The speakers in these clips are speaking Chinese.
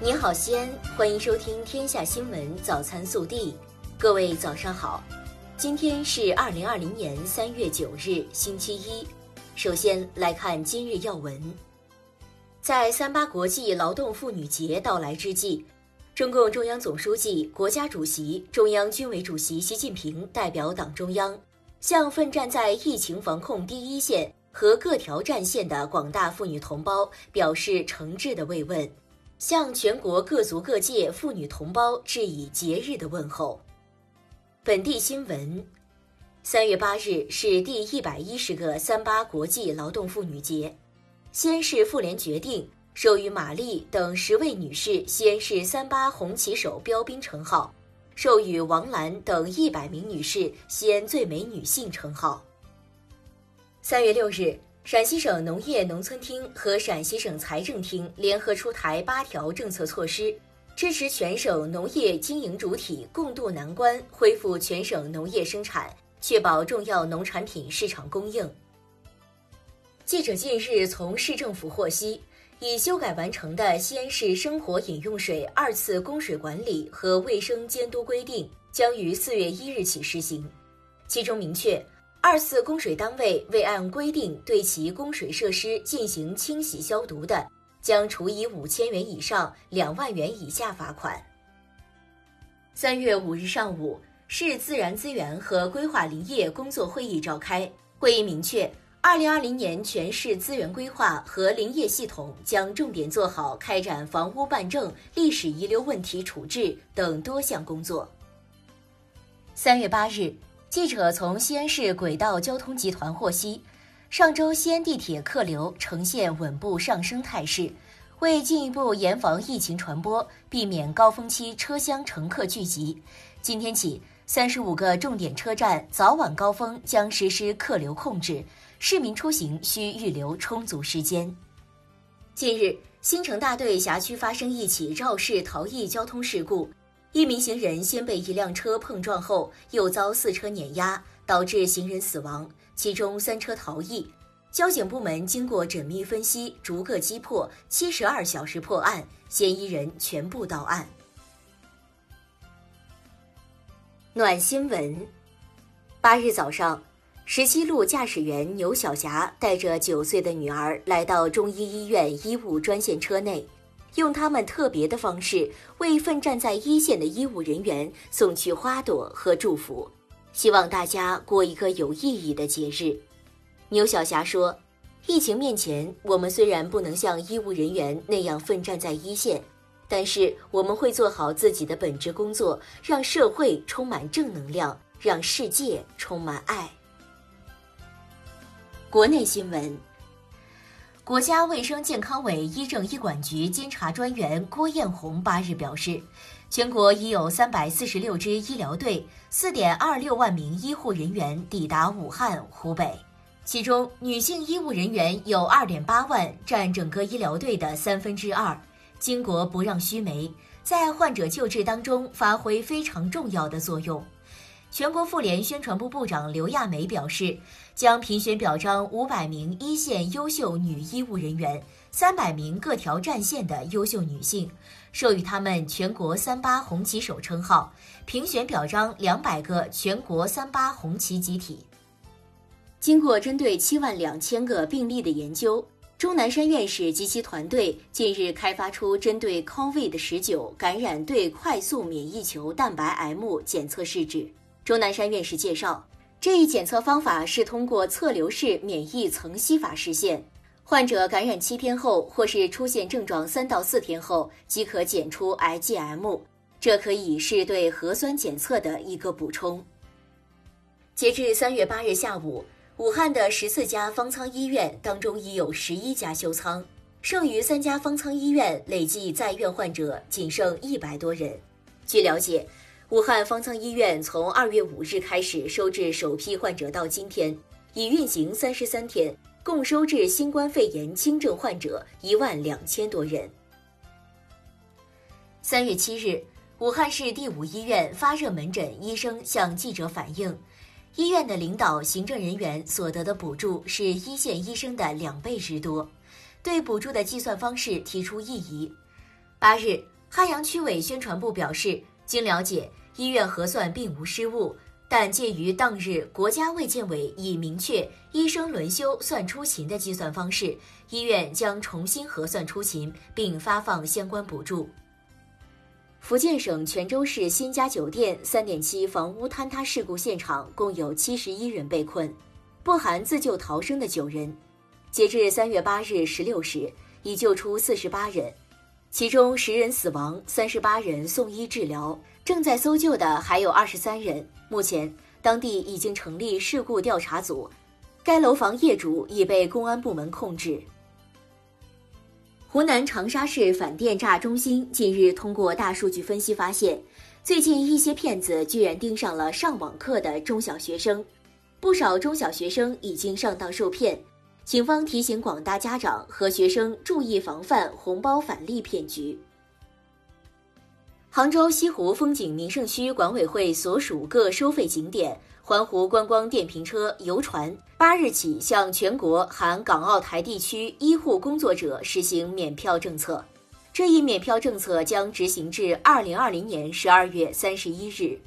您好，西安，欢迎收听《天下新闻早餐速递》。各位早上好，今天是二零二零年三月九日，星期一。首先来看今日要闻。在三八国际劳动妇女节到来之际，中共中央总书记、国家主席、中央军委主席习近平代表党中央，向奋战在疫情防控第一线和各条战线的广大妇女同胞表示诚挚的慰问。向全国各族各界妇女同胞致以节日的问候。本地新闻：三月八日是第一百一十个三八国际劳动妇女节，西安市妇联决定授予玛丽等十位女士西安市三八红旗手标兵称号，授予王兰等一百名女士西安最美女性称号。三月六日。陕西省农业农村厅和陕西省财政厅联合出台八条政策措施，支持全省农业经营主体共度难关，恢复全省农业生产，确保重要农产品市场供应。记者近日从市政府获悉，已修改完成的《西安市生活饮用水二次供水管理和卫生监督规定》将于四月一日起施行，其中明确。二次供水单位未按规定对其供水设施进行清洗消毒的，将处以五千元以上两万元以下罚款。三月五日上午，市自然资源和规划林业工作会议召开，会议明确，二零二零年全市资源规划和林业系统将重点做好开展房屋办证、历史遗留问题处置等多项工作。三月八日。记者从西安市轨道交通集团获悉，上周西安地铁客流呈现稳步上升态势。为进一步严防疫情传播，避免高峰期车厢乘客聚集，今天起，三十五个重点车站早晚高峰将实施客流控制，市民出行需预留充足时间。近日，新城大队辖区发生一起肇事逃逸交通事故。一名行人先被一辆车碰撞后，又遭四车碾压，导致行人死亡，其中三车逃逸。交警部门经过缜密分析，逐个击破，七十二小时破案，嫌疑人全部到案。暖新闻：八日早上，十七路驾驶员牛小霞带着九岁的女儿来到中医医院医务专线车内。用他们特别的方式为奋战在一线的医务人员送去花朵和祝福，希望大家过一个有意义的节日。牛小霞说：“疫情面前，我们虽然不能像医务人员那样奋战在一线，但是我们会做好自己的本职工作，让社会充满正能量，让世界充满爱。”国内新闻。国家卫生健康委医政医管局监察专员郭艳红八日表示，全国已有三百四十六支医疗队、四点二六万名医护人员抵达武汉、湖北，其中女性医务人员有二点八万，占整个医疗队的三分之二。巾帼不让须眉，在患者救治当中发挥非常重要的作用。全国妇联宣传部部长刘亚梅表示，将评选表彰五百名一线优秀女医务人员、三百名各条战线的优秀女性，授予他们全国三八红旗手称号，评选表彰两百个全国三八红旗集体。经过针对七万两千个病例的研究，钟南山院士及其团队近日开发出针对 COVID 十九感染对快速免疫球蛋白 M 检测试纸。钟南山院士介绍，这一检测方法是通过侧流式免疫层析法实现。患者感染七天后，或是出现症状三到四天后，即可检出 IgM，这可以是对核酸检测的一个补充。截至三月八日下午，武汉的十四家方舱医院当中已有十一家休舱，剩余三家方舱医院累计在院患者仅剩一百多人。据了解。武汉方舱医院从二月五日开始收治首批患者到今天，已运行三十三天，共收治新冠肺炎轻症患者一万两千多人。三月七日，武汉市第五医院发热门诊医生向记者反映，医院的领导、行政人员所得的补助是一线医生的两倍之多，对补助的计算方式提出异议。八日，汉阳区委宣传部表示，经了解，医院核算并无失误，但鉴于当日国家卫健委已明确医生轮休算出勤的计算方式，医院将重新核算出勤，并发放相关补助。福建省泉州市新家酒店三点七房屋坍塌事故现场共有七十一人被困，不含自救逃生的九人。截至三月八日十六时，已救出四十八人。其中十人死亡，三十八人送医治疗，正在搜救的还有二十三人。目前，当地已经成立事故调查组，该楼房业主已被公安部门控制。湖南长沙市反电诈中心近日通过大数据分析发现，最近一些骗子居然盯上了上网课的中小学生，不少中小学生已经上当受骗。警方提醒广大家长和学生注意防范红包返利骗局。杭州西湖风景名胜区管委会所属各收费景点环湖观光电瓶车、游船，八日起向全国含港澳台地区医护工作者实行免票政策。这一免票政策将执行至二零二零年十二月三十一日。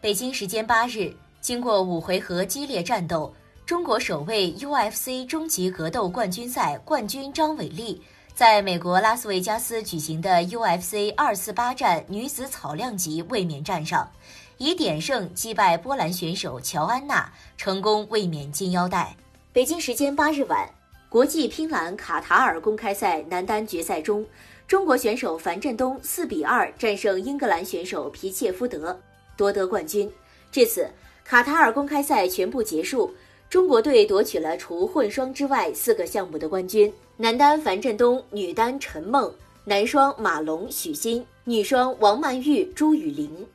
北京时间八日，经过五回合激烈战斗。中国首位 UFC 终极格斗冠军赛冠军张伟丽，在美国拉斯维加斯举行的 UFC 二四八战女子草量级卫冕战上，以点胜击败波兰选手乔安娜，成功卫冕金腰带。北京时间八日晚，国际乒篮卡塔尔公开赛男单决赛中，中国选手樊振东四比二战胜英格兰选手皮切夫德，夺得冠军。至此，卡塔尔公开赛全部结束。中国队夺取了除混双之外四个项目的冠军：男单樊振东，女单陈梦，男双马龙、许昕，女双王曼玉、朱雨玲。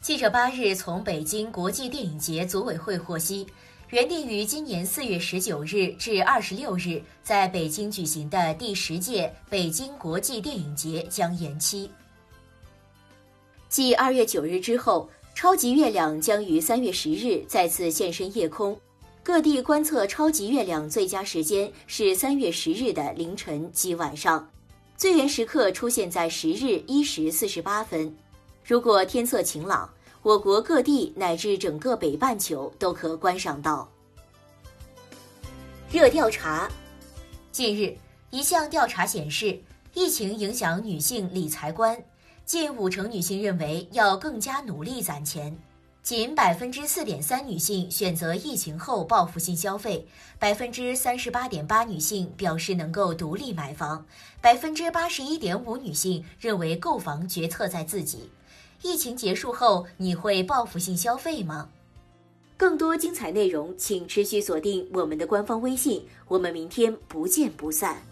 记者八日从北京国际电影节组委会获悉，原定于今年四月十九日至二十六日在北京举行的第十届北京国际电影节将延期。继二月九日之后。超级月亮将于三月十日再次现身夜空，各地观测超级月亮最佳时间是三月十日的凌晨及晚上，最圆时刻出现在十日一时四十八分。如果天色晴朗，我国各地乃至整个北半球都可观赏到。热调查，近日一项调查显示，疫情影响女性理财观。近五成女性认为要更加努力攒钱，仅百分之四点三女性选择疫情后报复性消费，百分之三十八点八女性表示能够独立买房，百分之八十一点五女性认为购房决策在自己。疫情结束后，你会报复性消费吗？更多精彩内容，请持续锁定我们的官方微信，我们明天不见不散。